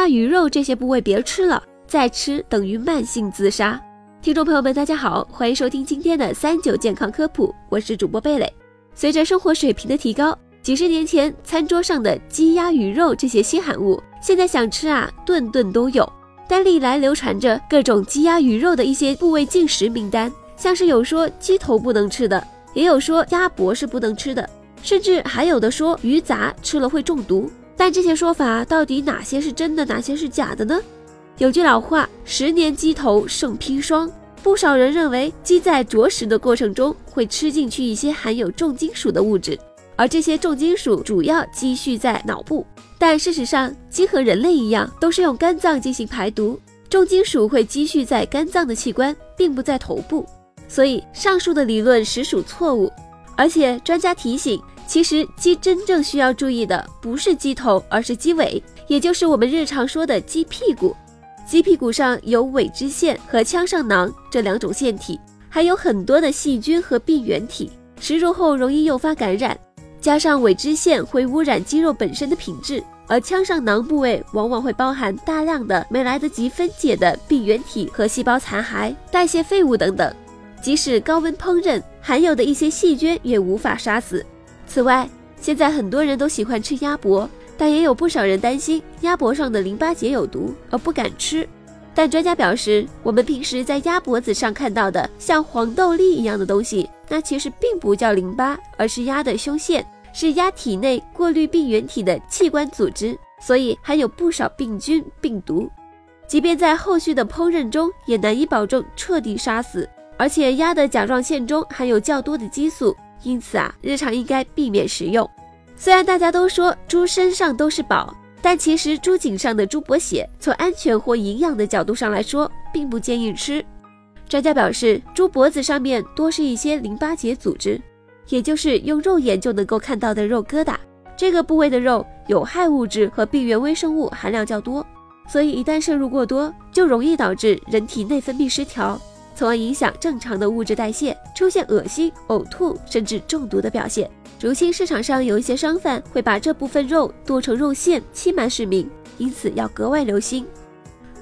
鸭、鱼肉这些部位别吃了，再吃等于慢性自杀。听众朋友们，大家好，欢迎收听今天的三九健康科普，我是主播贝蕾。随着生活水平的提高，几十年前餐桌上的鸡鸭鱼肉这些稀罕物，现在想吃啊，顿顿都有。但历来流传着各种鸡鸭鱼肉的一些部位禁食名单，像是有说鸡头不能吃的，也有说鸭脖是不能吃的，甚至还有的说鱼杂吃了会中毒。但这些说法到底哪些是真的，哪些是假的呢？有句老话，十年鸡头胜砒霜。不少人认为鸡在啄食的过程中会吃进去一些含有重金属的物质，而这些重金属主要积蓄在脑部。但事实上，鸡和人类一样，都是用肝脏进行排毒，重金属会积蓄在肝脏的器官，并不在头部。所以上述的理论实属错误。而且专家提醒，其实鸡真正需要注意的不是鸡头，而是鸡尾，也就是我们日常说的鸡屁股。鸡屁股上有尾脂腺和腔上囊这两种腺体，还有很多的细菌和病原体，食入后容易诱发感染。加上尾脂腺会污染肌肉本身的品质，而腔上囊部位往往会包含大量的没来得及分解的病原体和细胞残骸、代谢废物等等，即使高温烹饪，含有的一些细菌也无法杀死。此外，现在很多人都喜欢吃鸭脖。但也有不少人担心鸭脖上的淋巴结有毒而不敢吃。但专家表示，我们平时在鸭脖子上看到的像黄豆粒一样的东西，那其实并不叫淋巴，而是鸭的胸腺，是鸭体内过滤病原体的器官组织，所以含有不少病菌病毒。即便在后续的烹饪中，也难以保证彻底杀死。而且鸭的甲状腺中含有较多的激素，因此啊，日常应该避免食用。虽然大家都说猪身上都是宝，但其实猪颈上的猪脖血，从安全或营养的角度上来说，并不建议吃。专家表示，猪脖子上面多是一些淋巴结组织，也就是用肉眼就能够看到的肉疙瘩。这个部位的肉有害物质和病原微生物含量较多，所以一旦摄入过多，就容易导致人体内分泌失调，从而影响正常的物质代谢，出现恶心、呕吐甚至中毒的表现。如今市场上有一些商贩会把这部分肉剁成肉馅，欺瞒市民，因此要格外留心。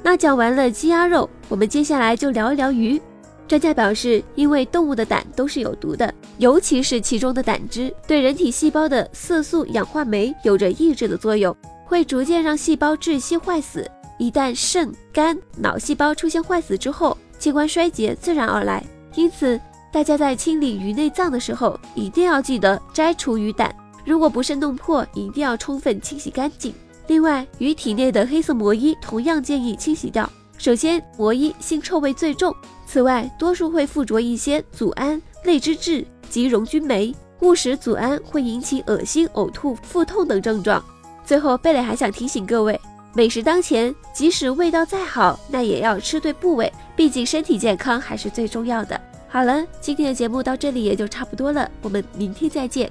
那讲完了鸡鸭肉，我们接下来就聊一聊鱼。专家表示，因为动物的胆都是有毒的，尤其是其中的胆汁，对人体细胞的色素氧化酶有着抑制的作用，会逐渐让细胞窒息坏死。一旦肾、肝、脑细胞出现坏死之后，器官衰竭自然而来。因此。大家在清理鱼内脏的时候，一定要记得摘除鱼胆。如果不慎弄破，一定要充分清洗干净。另外，鱼体内的黑色膜衣同样建议清洗掉。首先，膜衣腥臭味最重，此外，多数会附着一些组胺、类脂质及溶菌酶，误食组胺会引起恶心、呕吐、腹痛等症状。最后，贝蕾还想提醒各位，美食当前，即使味道再好，那也要吃对部位，毕竟身体健康还是最重要的。好了，今天的节目到这里也就差不多了，我们明天再见。